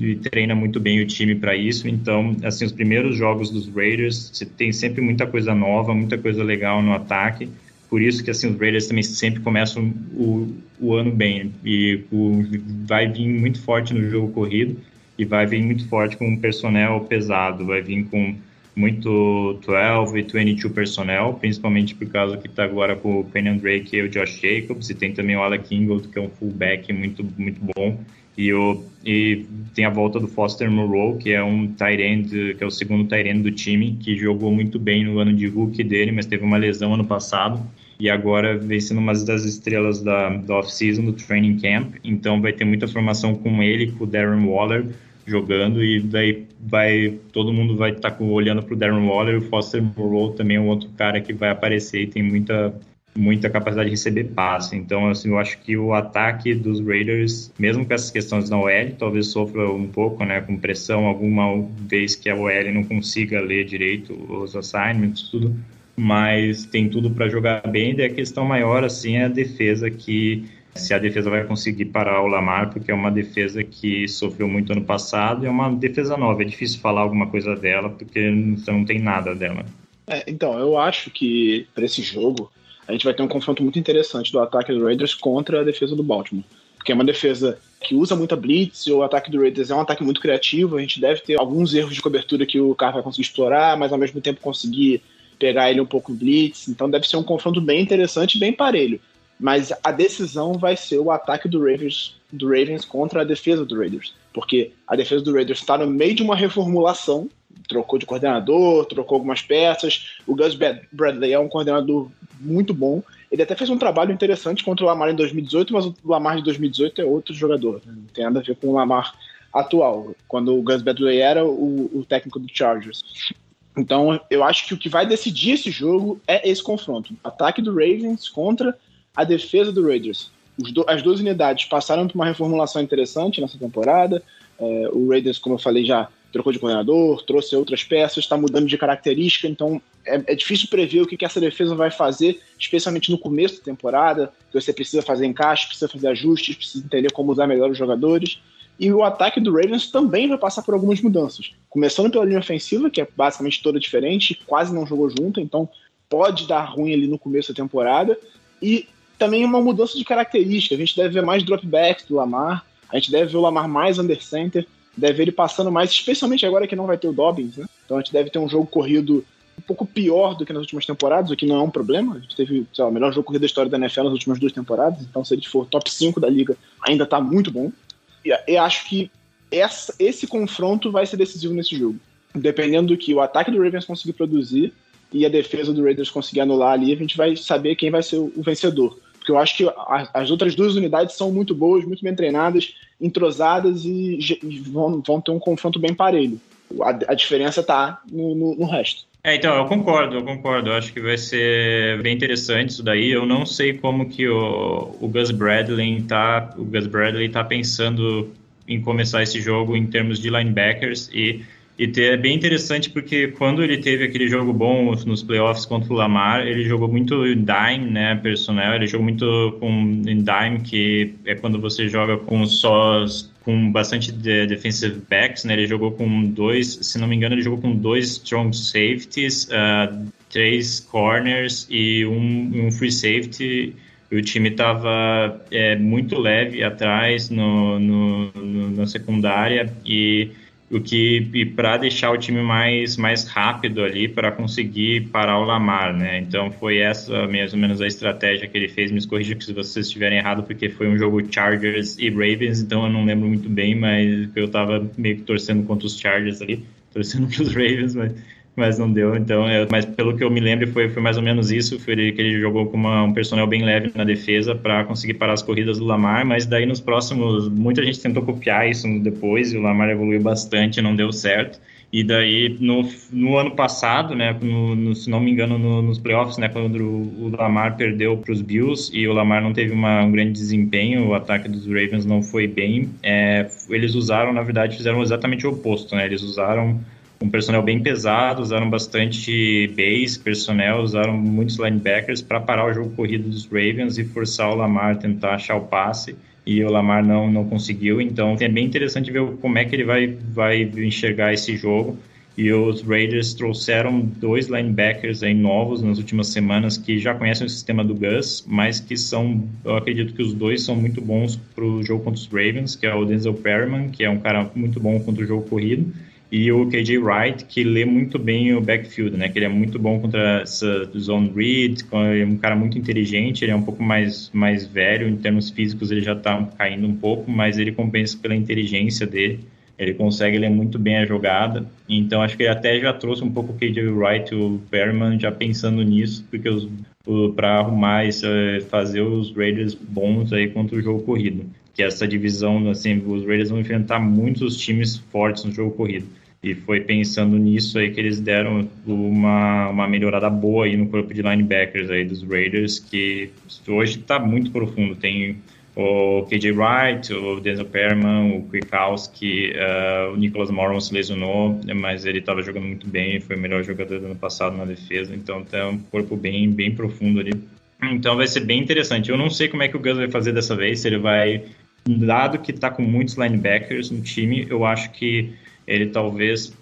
Speaker 4: e treina muito bem o time para isso. Então, assim, os primeiros jogos dos Raiders, você tem sempre muita coisa nova, muita coisa legal no ataque. Por isso que assim os Raiders também sempre começam o, o ano bem e o, vai vir muito forte no jogo corrido e vai vir muito forte com um personnel pesado, vai vir com muito 12 e 22 personnel, principalmente por causa que está agora com o Penny Drake e o Josh Jacobs, e tem também o Alec Ingold, que é um fullback muito, muito bom, e, o, e tem a volta do Foster Moreau, que é um tight end, que é o segundo tight end do time, que jogou muito bem no ano de rookie dele, mas teve uma lesão ano passado, e agora vem sendo uma das estrelas da, da off-season, do training camp, então vai ter muita formação com ele, com o Darren Waller, jogando. E daí vai todo mundo vai estar tá olhando para o Darren Waller. O Foster Moreau também é um outro cara que vai aparecer e tem muita muita capacidade de receber passe. Então, assim, eu acho que o ataque dos Raiders, mesmo com essas questões na OL, talvez sofra um pouco, né, com pressão. Alguma vez que a OL não consiga ler direito os assignments, tudo, mas tem tudo para jogar bem. E a questão maior, assim, é a defesa que se a defesa vai conseguir parar o Lamar, porque é uma defesa que sofreu muito ano passado e é uma defesa nova. É difícil falar alguma coisa dela, porque não tem nada dela.
Speaker 2: É, então, eu acho que para esse jogo a gente vai ter um confronto muito interessante do ataque do Raiders contra a defesa do Baltimore. Porque é uma defesa que usa muita blitz, o ataque do Raiders é um ataque muito criativo, a gente deve ter alguns erros de cobertura que o cara vai conseguir explorar, mas ao mesmo tempo conseguir pegar ele um pouco blitz, então deve ser um confronto bem interessante bem parelho. Mas a decisão vai ser o ataque do Ravens, do Ravens contra a defesa do Raiders. Porque a defesa do Raiders está no meio de uma reformulação, trocou de coordenador, trocou algumas peças. O Gus Bradley é um coordenador muito bom. Ele até fez um trabalho interessante contra o Lamar em 2018, mas o Lamar de 2018 é outro jogador. Né? Não tem nada a ver com o Lamar atual, quando o Gus Bradley era o, o técnico do Chargers. Então, eu acho que o que vai decidir esse jogo é esse confronto. Ataque do Ravens contra a defesa do Raiders. Do, as duas unidades passaram por uma reformulação interessante nessa temporada. É, o Raiders, como eu falei já, trocou de coordenador, trouxe outras peças, está mudando de característica, então é, é, difícil prever o que, que essa defesa vai fazer, especialmente no começo da temporada, que você precisa fazer encaixe, precisa fazer ajustes, precisa entender como usar melhor os jogadores. E o ataque do Ravens também vai passar por algumas mudanças. Começando pela linha ofensiva, que é basicamente toda diferente, quase não jogou junto, então pode dar ruim ali no começo da temporada. E também uma mudança de característica. A gente deve ver mais dropbacks do Lamar, a gente deve ver o Lamar mais under center, deve ver ele passando mais, especialmente agora que não vai ter o Dobbins, né? Então a gente deve ter um jogo corrido um pouco pior do que nas últimas temporadas, o que não é um problema. A gente teve lá, o melhor jogo corrido da história da NFL nas últimas duas temporadas, então se ele for top 5 da liga, ainda tá muito bom. E eu acho que essa, esse confronto vai ser decisivo nesse jogo. Dependendo do que o ataque do Ravens conseguir produzir e a defesa do Raiders conseguir anular ali, a gente vai saber quem vai ser o vencedor. Porque eu acho que as outras duas unidades são muito boas, muito bem treinadas, entrosadas e, vão, vão ter um confronto bem parelho. A, a diferença está no, no, no, resto.
Speaker 4: É, então, eu concordo, eu concordo. Eu acho que vai ser bem interessante isso daí. Eu não sei como que o, o Gus Bradley tá, o Gus Bradley tá pensando em começar esse jogo em termos de linebackers e E é bem interessante porque quando ele teve aquele jogo bom nos playoffs contra o Lamar, ele jogou muito dime, né, personnel, ele jogou muito com dime, que é quando você joga com só com bastante de defensive backs, né? Ele jogou com dois, se não me engano, ele jogou com dois strong safeties, uh, três corners e um, um free safety o time estava é, muito leve atrás no, no, no, na secundária e o que para deixar o time mais mais rápido ali para conseguir parar o Lamar, né? Então foi essa mais ou menos a estratégia que ele fez. Me corrija se vocês estiverem errado, porque foi um jogo Chargers e Ravens, então eu não lembro muito bem, mas eu estava meio que torcendo contra os Chargers ali, torcendo para os Ravens, mas mas não deu. Então, é, mas pelo que eu me lembro, foi, foi mais ou menos isso. Foi ele, que ele jogou com uma, um personal bem leve na defesa para conseguir parar as corridas do Lamar. Mas daí nos próximos, muita gente tentou copiar isso depois e o Lamar evoluiu bastante, não deu certo. E daí, no, no ano passado, né, no, no, se não me engano, no, nos playoffs, né, quando o, o Lamar perdeu para os Bills e o Lamar não teve uma, um grande desempenho, o ataque dos Ravens não foi bem, é, eles usaram, na verdade, fizeram exatamente o oposto, né, eles usaram um personnel bem pesado, usaram bastante base, personnel, usaram muitos linebackers para parar o jogo corrido dos Ravens e forçar o Lamar a tentar achar o passe e o Lamar não, não conseguiu. Então é bem interessante ver como é que ele vai, vai enxergar esse jogo. E os Raiders trouxeram dois linebackers aí novos nas últimas semanas que já conhecem o sistema do Gus, mas que são, eu acredito que os dois são muito bons para o jogo contra os Ravens, que é o Denzel Perryman, que é um cara muito bom contra o jogo corrido, e o KJ Wright, que lê muito bem o backfield, né? Que ele é muito bom contra essa zone read, é um cara muito inteligente, ele é um pouco mais, mais velho, em termos físicos ele já está caindo um pouco, mas ele compensa pela inteligência dele, ele consegue ler muito bem a jogada, então acho que ele até já trouxe um pouco o KJ Wright e o Perman já pensando nisso, porque para arrumar isso, é, fazer os Raiders bons aí contra o jogo corrido que essa divisão, assim, os Raiders vão enfrentar muitos times fortes no jogo corrido. E foi pensando nisso aí que eles deram uma, uma melhorada boa aí no corpo de linebackers aí dos Raiders, que hoje está muito profundo. Tem o KJ Wright, o Denzel Perman, o Kwiatkowski, uh, o Nicholas Morrow se lesionou, mas ele estava jogando muito bem, foi o melhor jogador do ano passado na defesa, então tem um corpo bem, bem profundo ali. Então vai ser bem interessante. Eu não sei como é que o Gus vai fazer dessa vez, se ele vai dado que está com muitos linebackers no time, eu acho que ele talvez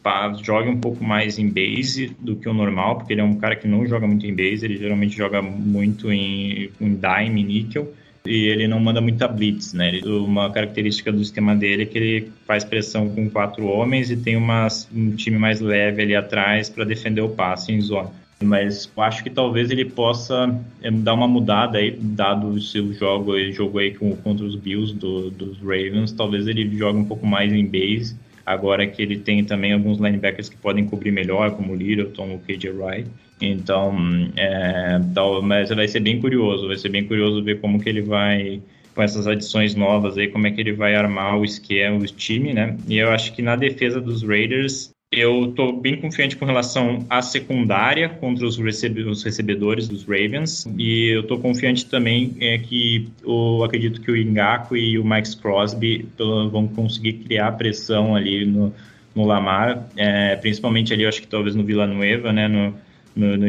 Speaker 4: jogue um pouco mais em base do que o normal, porque ele é um cara que não joga muito em base, ele geralmente joga muito em, em dime, níquel, e ele não manda muita blitz, né? Ele, uma característica do esquema dele é que ele faz pressão com quatro homens e tem um time mais leve ali atrás para defender o passe em zona mas acho que talvez ele possa é, dar uma mudada aí, dado o seu jogo, ele jogou aí com, contra os Bills do, dos Ravens, talvez ele jogue um pouco mais em base, agora que ele tem também alguns linebackers que podem cobrir melhor, como o Littleton, o KJ Wright, então, é, tal, mas vai ser bem curioso, vai ser bem curioso ver como que ele vai com essas adições novas aí, como é que ele vai armar o esquema, o time, né? E eu acho que na defesa dos Raiders, eu estou bem confiante com relação à secundária contra os, recebe os recebedores dos Ravens. E eu estou confiante também é que eu acredito que o Ingaku e o Max Crosby vão conseguir criar pressão ali no, no Lamar, é, principalmente ali, eu acho que talvez no Villanueva, né, no, no, no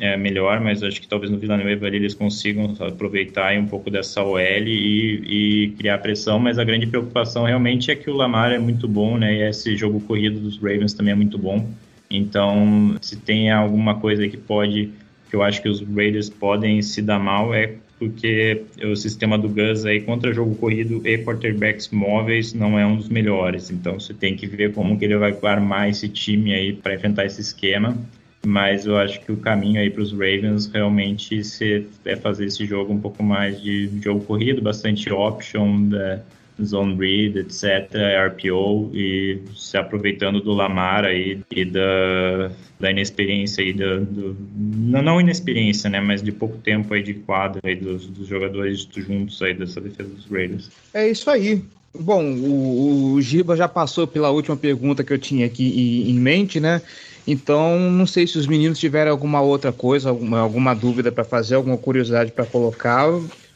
Speaker 4: é melhor, mas acho que talvez no Villanueva ali eles consigam aproveitar um pouco dessa OL e, e, criar pressão, mas a grande preocupação realmente é que o Lamar é muito bom, né, e esse jogo corrido dos Ravens também é muito bom, então se tem alguma coisa que pode, que eu acho que os Raiders podem se dar mal é porque o sistema do Gus aí contra jogo corrido e quarterbacks móveis não é um dos melhores. Então você tem que ver como que ele vai armar esse time aí para enfrentar esse esquema mas eu acho que o caminho aí para os Ravens realmente se, é fazer esse jogo um pouco mais de jogo corrido, bastante option, da zone read, etc, RPO e se aproveitando do Lamar aí e da, da inexperiência aí do, do não, inexperiência, né, mas de pouco tempo aí de quadro aí dos, dos jogadores juntos aí dessa defesa dos Raiders.
Speaker 1: É isso aí. Bom, o, o Giba já passou pela última pergunta que eu tinha aqui em mente, né? Então, não sei se os meninos tiverem alguma outra coisa, alguma, alguma dúvida para fazer, alguma curiosidade para colocar.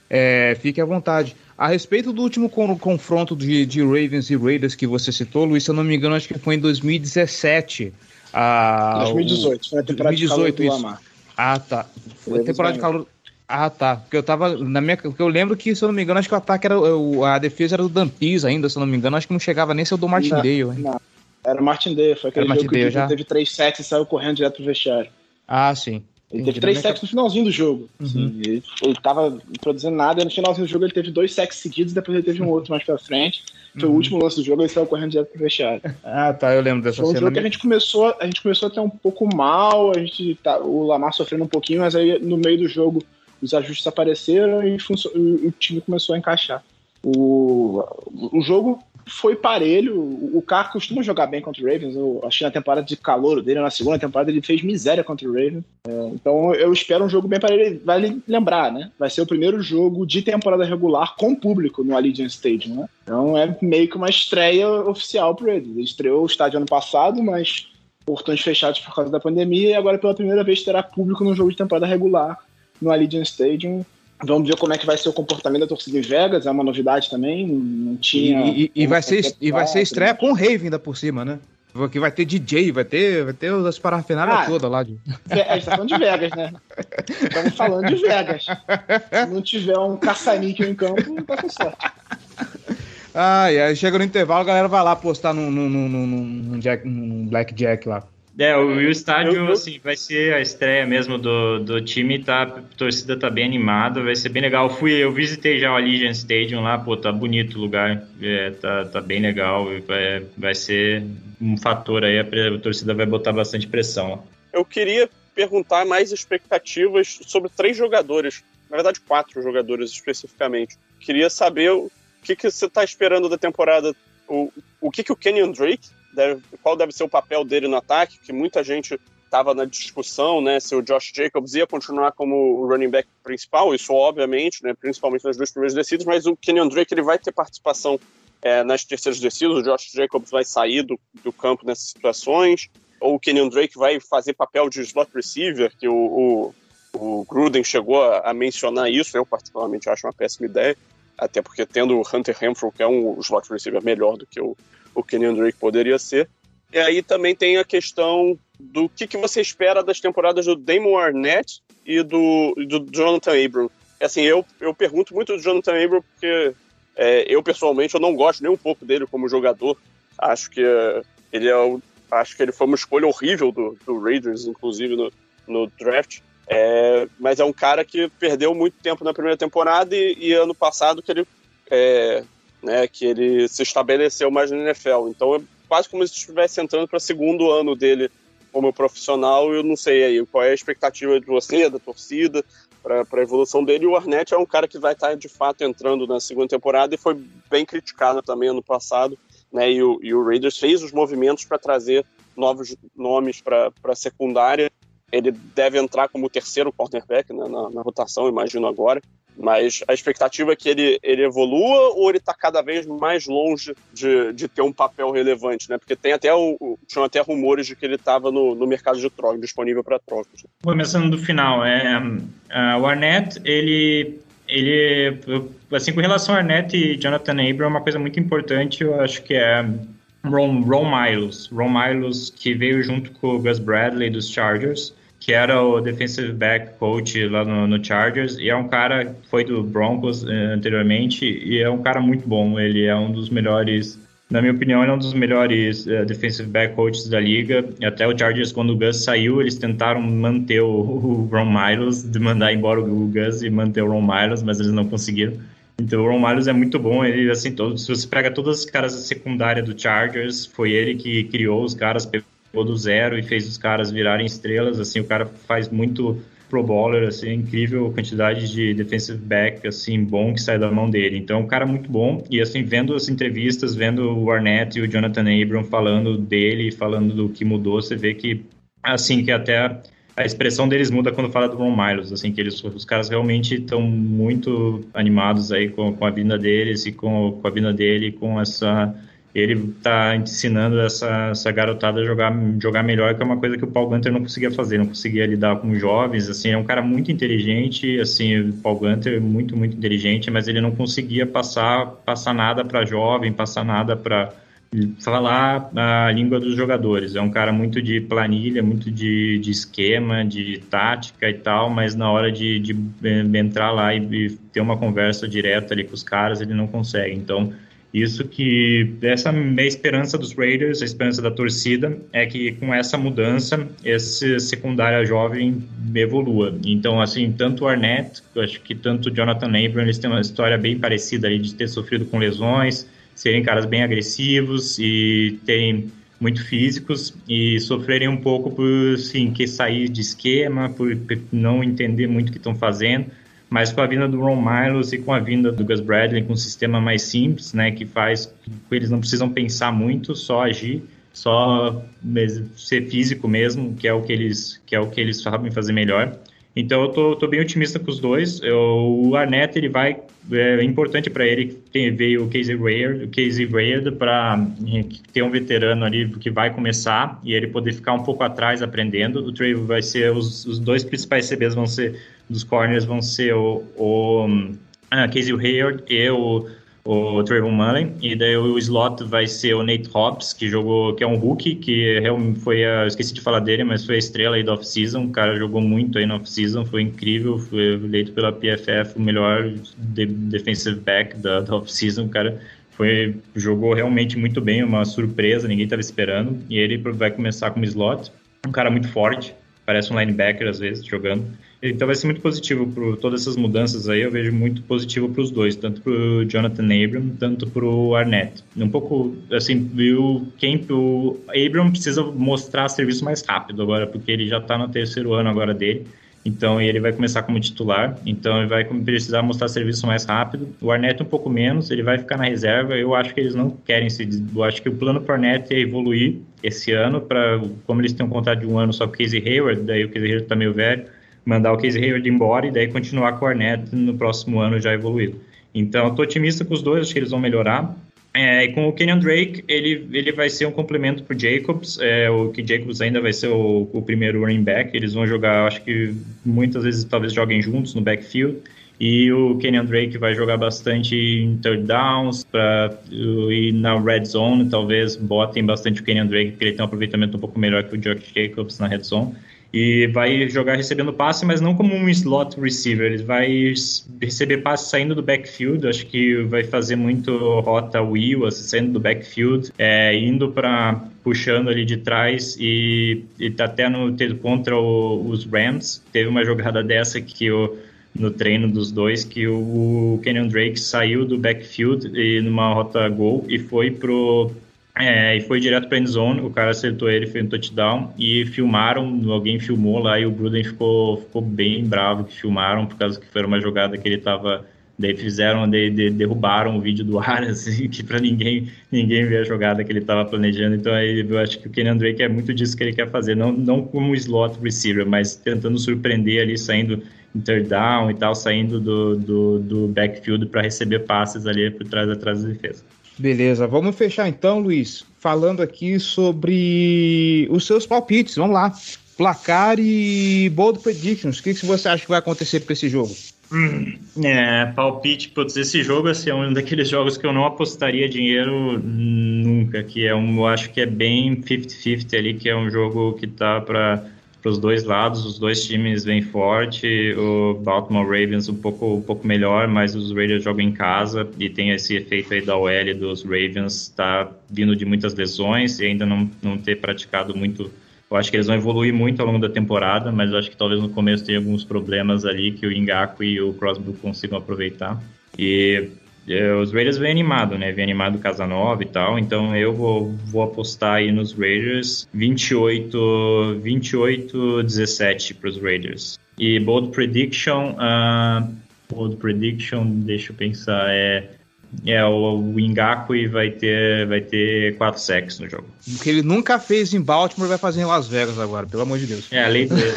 Speaker 1: É, fique à vontade. A respeito do último confronto de, de, Ravens e Raiders que você citou, Luiz, se eu não me engano, acho que foi em 2017.
Speaker 2: Ah, 2018, foi a temporada 2018, de calor do Lamar.
Speaker 1: Ah, tá. Foi a temporada de calor. Ah, tá. Porque eu tava. Na minha, porque eu lembro que, se eu não me engano, acho que o ataque era. A defesa era do Dampis ainda, se eu não me engano. Acho que não chegava nem ser do Martindale, hein? Não,
Speaker 2: era o Martindale. Foi aquele era jogo que já? teve três sets e saiu correndo direto pro vestiário.
Speaker 1: Ah, sim.
Speaker 2: Ele teve três sacks no finalzinho do jogo. Uhum. Assim, ele, ele tava produzindo nada, e no finalzinho do jogo ele teve dois sacks seguidos, depois ele teve um outro mais pra frente. Foi uhum. o último lance do jogo, ele saiu correndo direto pro vestiário.
Speaker 1: Ah, tá, eu lembro dessa
Speaker 2: Foi um
Speaker 1: cena.
Speaker 2: jogo que a gente começou, a gente começou até um pouco mal, a gente tá, o Lamar sofrendo um pouquinho, mas aí no meio do jogo os ajustes apareceram e o time começou a encaixar. O, o jogo foi parelho. O Carr costuma jogar bem contra o Ravens. Eu achei na temporada de calor dele, na segunda temporada, ele fez miséria contra o Ravens. É, então eu espero um jogo bem parelho. Vale lembrar, né? Vai ser o primeiro jogo de temporada regular com público no Allegiant Stadium, né? Então é meio que uma estreia oficial para ele. Ele estreou o estádio ano passado, mas portões fechados por causa da pandemia e agora pela primeira vez terá público no jogo de temporada regular no Allegiant Stadium. Vamos ver como é que vai ser o comportamento da torcida em Vegas, é uma novidade também, não tinha...
Speaker 1: E, e, e vai, ser, e vai ser estreia com Rave ainda por cima, né? Que vai ter DJ, vai ter, vai ter as parafernálias ah, todas lá. De...
Speaker 2: É, a gente tá falando de Vegas, né? Estamos falando de Vegas. Se não tiver um caça-níquel em campo, não tá com sorte.
Speaker 1: Ah, e aí chega no intervalo, a galera vai lá postar num, num, num, num, Jack, num Blackjack lá.
Speaker 4: É, o, o estádio, eu, eu... assim, vai ser a estreia mesmo do, do time, tá? A torcida tá bem animada, vai ser bem legal. Eu fui, eu visitei já o Allegiant Stadium lá, pô, tá bonito o lugar, é, tá, tá bem legal, vai, vai ser um fator aí, a, a torcida vai botar bastante pressão.
Speaker 3: Eu queria perguntar mais expectativas sobre três jogadores, na verdade quatro jogadores especificamente. Queria saber o que, que você tá esperando da temporada, o, o que, que o Kenyon Drake deve, qual deve ser o papel dele no ataque, que muita gente estava na discussão, né, se o Josh Jacobs ia continuar como o running back principal, isso obviamente, né, principalmente nas duas primeiras descidas, mas o Kenyon Drake ele vai ter participação é, nas terceiras descidas, o Josh Jacobs vai sair do, do campo nessas situações, ou o Kenyon Drake vai fazer papel de slot receiver, que o, o, o Gruden chegou a, a, mencionar isso, eu particularmente acho uma péssima ideia, até porque tendo o Hunter Renfrew, que é um slot receiver melhor do que o, o Kenyon Drake poderia ser. E aí também tem a questão do que, que você espera das temporadas do Damon Arnett e do, do Jonathan Abram. Assim, eu, eu pergunto muito do Jonathan Abram porque é, eu pessoalmente eu não gosto nem um pouco dele como jogador. Acho que ele é acho que ele foi uma escolha horrível do, do Raiders, inclusive no, no draft. É, mas é um cara que perdeu muito tempo na primeira temporada e, e ano passado que ele é, né, que ele se estabeleceu mais na NFL. Então é quase como se estivesse entrando para o segundo ano dele como profissional. Eu não sei aí qual é a expectativa de você, da torcida, para a evolução dele. E o Arnett é um cara que vai estar tá, de fato entrando na segunda temporada e foi bem criticado também ano passado. Né, e, o, e o Raiders fez os movimentos para trazer novos nomes para a secundária. Ele deve entrar como terceiro cornerback né, na, na rotação, imagino agora. Mas a expectativa é que ele, ele evolua ou ele está cada vez mais longe de, de ter um papel relevante, né? Porque tem até o, tinham até rumores de que ele estava no, no mercado de troca, disponível para trocas.
Speaker 4: Começando do final, é, uh, o Arnett, ele, ele, assim, com relação a Arnett e Jonathan Abram, uma coisa muito importante, eu acho que é Ron, Ron. Ron Miles, que veio junto com o Gus Bradley dos Chargers, que era o defensive back coach lá no, no Chargers, e é um cara que foi do Broncos eh, anteriormente, e é um cara muito bom. Ele é um dos melhores, na minha opinião, ele é um dos melhores eh, defensive back coaches da liga. E até o Chargers, quando o Gus saiu, eles tentaram manter o, o Ron Miles, de mandar embora o Gus e manter o Ron Miles, mas eles não conseguiram. Então o Ron Miles é muito bom, ele assim, todo, se você pega todas as caras da secundária do Chargers, foi ele que criou os caras, pegou do zero e fez os caras virarem estrelas, assim, o cara faz muito pro bowler, assim, incrível quantidade de defensive back, assim, bom que sai da mão dele. Então, um cara muito bom, e assim, vendo as entrevistas, vendo o Arnett e o Jonathan Abram falando dele, falando do que mudou, você vê que, assim, que até a expressão deles muda quando fala do Ron Miles, assim, que eles, os caras realmente estão muito animados aí com, com a vinda deles e com, com a vinda dele, com essa ele está ensinando essa, essa garotada a jogar, jogar melhor, que é uma coisa que o Paul Gunter não conseguia fazer, não conseguia lidar com jovens, assim, é um cara muito inteligente, assim, o Paul Gunter é muito, muito inteligente, mas ele não conseguia passar, passar nada para jovem, passar nada para falar a língua dos jogadores. É um cara muito de planilha, muito de, de esquema, de tática e tal, mas na hora de, de entrar lá e, e ter uma conversa direta ali com os caras, ele não consegue. Então, isso que essa é a esperança dos Raiders, a esperança da torcida é que com essa mudança esse secundária jovem evolua. Então assim, tanto o Arnett, eu acho que tanto o Jonathan Abram, eles têm uma história bem parecida ali de ter sofrido com lesões, serem caras bem agressivos e terem muito físicos e sofrerem um pouco por sim que sair de esquema, por não entender muito o que estão fazendo mas com a vinda do Ron Miles e com a vinda do Gus Bradley, com um sistema mais simples, né, que faz que eles não precisam pensar muito, só agir, só ser físico mesmo, que é o que eles, que é o que eles sabem fazer melhor. Então eu tô, tô bem otimista com os dois. Eu, o Arnett ele vai é importante para ele ter veio o Casey Ray, o Casey Ray para ter um veterano ali que vai começar e ele poder ficar um pouco atrás aprendendo. O Trey vai ser os, os dois principais CBs vão ser dos corners vão ser o, o uh, Casey Hayward e o, o Trayvon Mullen, e daí o slot vai ser o Nate Hobbs, que jogou, que é um rookie, que realmente foi a, esqueci de falar dele, mas foi a estrela aí da off-season, o cara jogou muito aí na off-season, foi incrível, foi eleito pela PFF o melhor de, defensive back da, da off-season, o cara foi, jogou realmente muito bem, uma surpresa, ninguém estava esperando, e ele vai começar como slot, um cara muito forte, parece um linebacker às vezes, jogando, então vai ser muito positivo por todas essas mudanças aí, eu vejo muito positivo para os dois, tanto para o Jonathan Abram, tanto para o Arnett. Um pouco, assim, o, quem, o Abram precisa mostrar serviço mais rápido agora, porque ele já está no terceiro ano agora dele, então ele vai começar como titular, então ele vai precisar mostrar serviço mais rápido. O Arnett um pouco menos, ele vai ficar na reserva. Eu acho que eles não querem se. Eu acho que o plano para o Arnett é evoluir esse ano, para como eles têm um contrato de um ano só com o Casey Hayward, daí o Casey Hayward está meio velho mandar o Casey Hayward embora e daí continuar com o Arnett no próximo ano já evoluído. Então, estou otimista com os dois, acho que eles vão melhorar. É, e com o Kenyon Drake, ele, ele vai ser um complemento para o Jacobs. É, o que Jacobs ainda vai ser o, o, primeiro running back. Eles vão jogar, acho que muitas vezes talvez joguem juntos no backfield. E o Kenyon Drake vai jogar bastante em third downs pra, e na red zone. Talvez botem bastante o Kenyon Drake, porque ele tem um aproveitamento um pouco melhor que o Josh Jacobs na red zone e vai jogar recebendo passe, mas não como um slot receiver. Ele vai receber passe saindo do backfield. Acho que vai fazer muito rota wheel, assim, saindo do backfield, é, indo para puxando ali de trás e, e tá até no contra o, os Rams. Teve uma jogada dessa que o no treino dos dois que o Kenyon Drake saiu do backfield e numa rota gol e foi pro é, e foi direto para zone, o cara acertou ele, fez um touchdown e filmaram, alguém filmou lá e o Gruden ficou, ficou bem bravo que filmaram por causa que foi uma jogada que ele tava daí fizeram, de, derrubaram o vídeo do ar, assim, que para ninguém ninguém ver a jogada que ele estava planejando. Então aí eu acho que o Kenny Drake é muito disso que ele quer fazer, não, não como slot receiver, mas tentando surpreender ali, saindo em third down e tal, saindo do, do, do backfield para receber passes ali por trás atrás da defesa.
Speaker 1: Beleza, vamos fechar então, Luiz, falando aqui sobre os seus palpites. Vamos lá. Placar e bold predictions. O que, que você acha que vai acontecer para esse jogo?
Speaker 4: Hum, é, palpite, putz, esse jogo assim, é um daqueles jogos que eu não apostaria dinheiro nunca, que é um, eu acho que é bem 50-50 ali, que é um jogo que tá para para os dois lados, os dois times vêm forte, o Baltimore Ravens um pouco, um pouco melhor, mas os Raiders jogam em casa e tem esse efeito aí da OL dos Ravens, está vindo de muitas lesões e ainda não, não ter praticado muito. Eu acho que eles vão evoluir muito ao longo da temporada, mas eu acho que talvez no começo tenha alguns problemas ali que o Ingaku e o Crosby consigam aproveitar. E os Raiders vêm animado, né? Vem animado Casa Nova e tal. Então eu vou, vou apostar aí nos Raiders 28, 28 17 para os Raiders. E bold prediction, uh, bold prediction, deixa eu pensar, é é, o, Ngakwe vai ter, vai ter quatro sacks no jogo.
Speaker 1: O que ele nunca fez em Baltimore vai fazer em Las Vegas agora, pelo amor de Deus.
Speaker 4: É, a lei dele.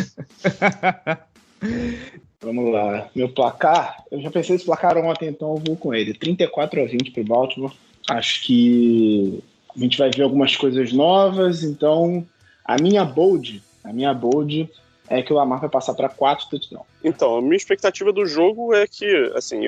Speaker 2: Vamos lá. Meu placar, eu já pensei nesse placar ontem, então eu vou com ele. 34 a 20 para o Baltimore. Acho que A gente vai ver algumas coisas novas, então a minha bold, a minha bold é que o Lamar vai passar para quatro touchdowns.
Speaker 3: Então, a minha expectativa do jogo é que, assim,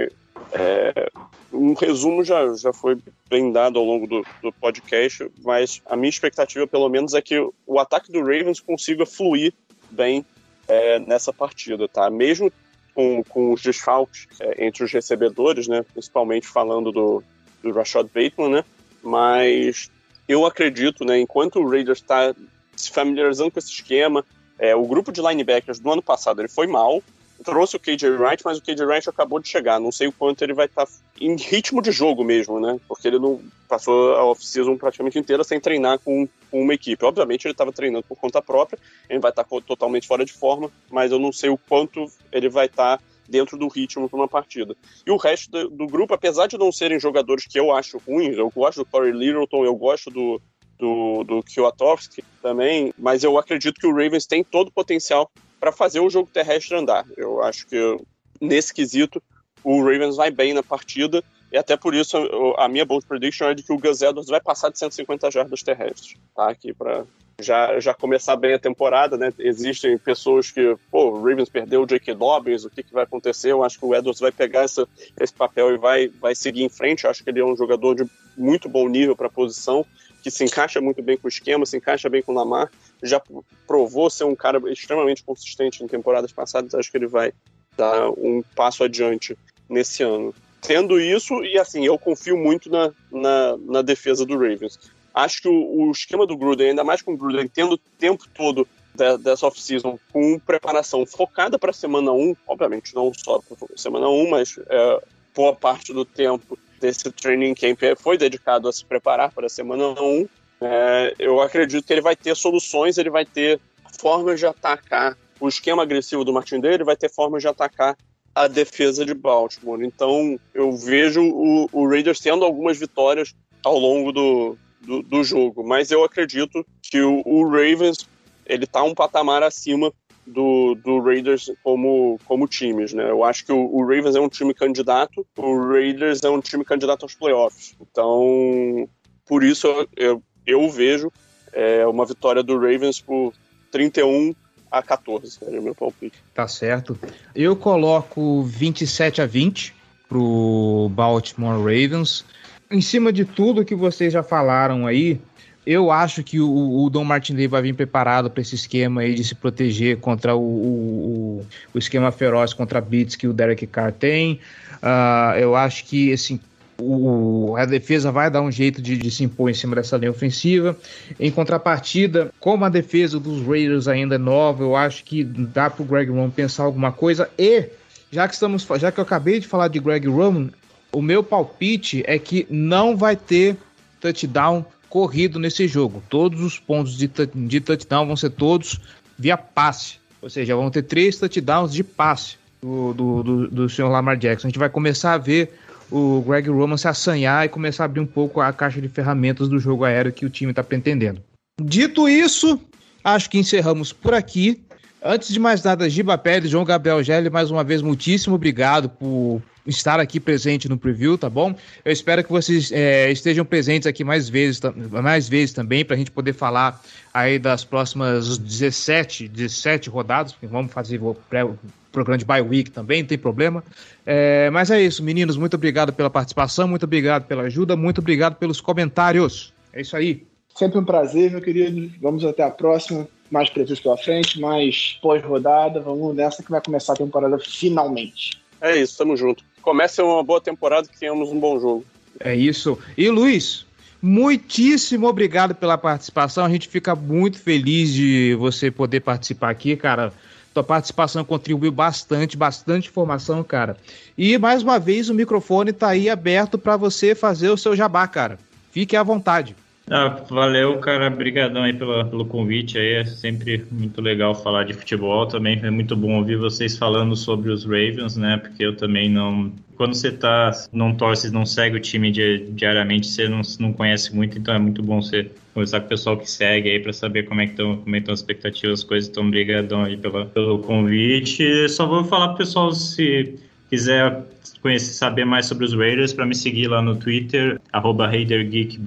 Speaker 3: é, um resumo já, já foi bem dado ao longo do, do podcast, mas a minha expectativa, pelo menos, é que o ataque do Ravens consiga fluir bem é, nessa partida, tá? Mesmo com, com os desfalques é, entre os recebedores, né? Principalmente falando do, do Rashad Bateman, né? Mas eu acredito, né? Enquanto o Raiders está se familiarizando com esse esquema, é, o grupo de linebackers do ano passado ele foi mal, trouxe o KJ Wright, mas o KJ Wright acabou de chegar. Não sei o quanto ele vai estar tá em ritmo de jogo mesmo, né? Porque ele não passou a off-season praticamente inteira sem treinar com, uma equipe. Obviamente ele estava treinando por conta própria, ele vai estar tá totalmente fora de forma, mas eu não sei o quanto ele vai estar tá dentro do ritmo para uma partida. E o resto do, do, grupo, apesar de não serem jogadores que eu acho ruins, eu gosto do Corey Littleton, eu gosto do, do, do Kwiatkowski também, mas eu acredito que o Ravens tem todo o potencial para fazer o jogo terrestre andar. Eu acho que nesse quesito o Ravens vai bem na partida e até por isso a minha bold prediction é de que o Gus Edwards vai passar de 150 jardas terrestres, tá? Aqui para já, já começar bem a temporada, né? Existem pessoas que, pô, o Ravens perdeu o J.K. Dobbins, o que, que vai acontecer? Eu acho que o Edwards vai pegar essa, esse papel e vai, vai seguir em frente. Eu acho que ele é um jogador de muito bom nível para a posição que se encaixa muito bem com o esquema, se encaixa bem com o Lamar, já provou ser um cara extremamente consistente em temporadas passadas, acho que ele vai dar um passo adiante nesse ano. Tendo isso, e assim, eu confio muito na, na, na defesa do Ravens. Acho que o, o, esquema do Gruden, ainda mais com o Gruden, tendo o tempo todo de, dessa off-season com preparação focada para a semana 1, obviamente não só para semana 1, mas é, boa parte do tempo desse training camp foi dedicado a se preparar para a semana 1. É, eu acredito que ele vai ter soluções, ele vai ter formas de atacar o esquema agressivo do Martin Day, ele vai ter formas de atacar a defesa de Baltimore. Então eu vejo o, o Raiders tendo algumas vitórias ao longo do, do, do jogo, mas eu acredito que o, o Ravens ele está um patamar acima do, do Raiders como, como times, né? Eu acho que o, o, Ravens é um time candidato, o Raiders é um time candidato aos playoffs. Então, por isso eu, eu, eu vejo é, uma vitória do Ravens por 31 a 14, é o meu palpite.
Speaker 1: Tá certo. Eu coloco 27 a 20 pro Baltimore Ravens. Em cima de tudo que vocês já falaram aí, eu acho que o, o Dom Martinelli vai vir preparado para esse esquema aí de se proteger contra o, o, o esquema feroz contra Beats que o Derek Carr tem. Uh, eu acho que assim, o, a defesa vai dar um jeito de, de, se impor em cima dessa linha ofensiva. Em contrapartida, como a defesa dos Raiders ainda é nova, eu acho que dá para o Greg Roman pensar alguma coisa. E já que estamos, já que eu acabei de falar de Greg Roman, o meu palpite é que não vai ter touchdown corrido nesse jogo. Todos os pontos de, de touchdown vão ser todos via passe. Ou seja, vão ter três touchdowns de passe do, do, do, do senhor Lamar Jackson. A gente vai começar a ver o Greg Roman se assanhar e começar a abrir um pouco a caixa de ferramentas do jogo aéreo que o time está pretendendo. Dito isso, acho que encerramos por aqui. Antes de mais nada, Giba Pérez, João Gabriel Gelli, mais uma vez, muitíssimo obrigado por estar aqui presente no preview, tá bom? Eu espero que vocês é, estejam presentes aqui mais vezes, mais vezes também, para a gente poder falar aí das próximas 17, 17 rodadas, vamos fazer o pré programa de bye week também, não tem problema. É, mas é isso, meninos, muito obrigado pela participação, muito obrigado pela ajuda, muito obrigado pelos comentários. É isso aí.
Speaker 2: Sempre um prazer, meu querido. Vamos até a próxima. Mais previews pela frente, mais pós-rodada. Vamos nessa que vai começar a temporada finalmente.
Speaker 3: É isso, tamo junto comece uma boa temporada que tenhamos um bom jogo.
Speaker 1: É isso. E Luiz, muitíssimo obrigado pela participação. A gente fica muito feliz de você poder participar aqui, cara. Tua participação contribuiu bastante, bastante informação, cara. E mais uma vez o microfone tá aí aberto para você fazer o seu jabá, cara. Fique à vontade.
Speaker 4: Ah, valeu, cara. Obrigadão aí pelo, convite aí. É sempre muito legal falar de futebol. Também é muito bom ouvir vocês falando sobre os Ravens, né? Porque eu também não. Quando você tá, não torce, não segue o time diariamente, você não, não conhece muito, então é muito bom você conversar com o pessoal que segue aí para saber como é que estão como é as expectativas, as coisas. Então, obrigadão aí pela, pelo convite. Só vou falar pro pessoal se quiser conhecer, saber mais sobre os Raiders, para me seguir lá no Twitter, arroba é, RaiderGeek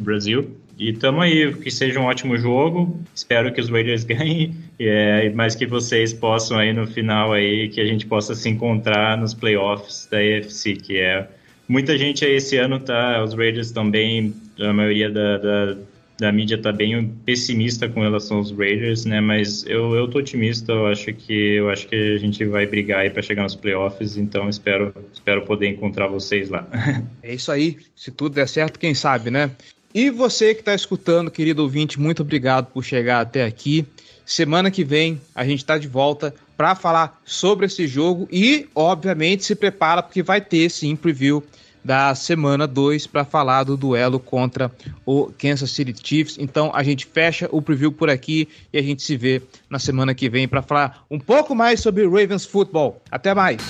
Speaker 4: Brasil. E tamo aí, que seja um ótimo jogo. Espero que os Raiders ganhem, é, mas que vocês possam aí no final aí, que a gente possa se encontrar nos playoffs da AFC, que é muita gente aí esse ano tá, os Raiders também, a maioria da, da, da mídia tá bem pessimista com relação aos Raiders, né? Mas eu, eu tô otimista, eu acho que eu acho que a gente vai brigar aí para chegar nos playoffs, então espero espero poder encontrar vocês lá.
Speaker 1: É isso aí. Se tudo der certo, quem sabe, né? E você que está escutando, querido ouvinte, muito obrigado por chegar até aqui. Semana que vem a gente está de volta para falar sobre esse jogo e, obviamente, se prepara porque vai ter sim preview da semana 2 para falar do duelo contra o Kansas City Chiefs. Então a gente fecha o preview por aqui e a gente se vê na semana que vem para falar um pouco mais sobre Ravens Football. Até mais!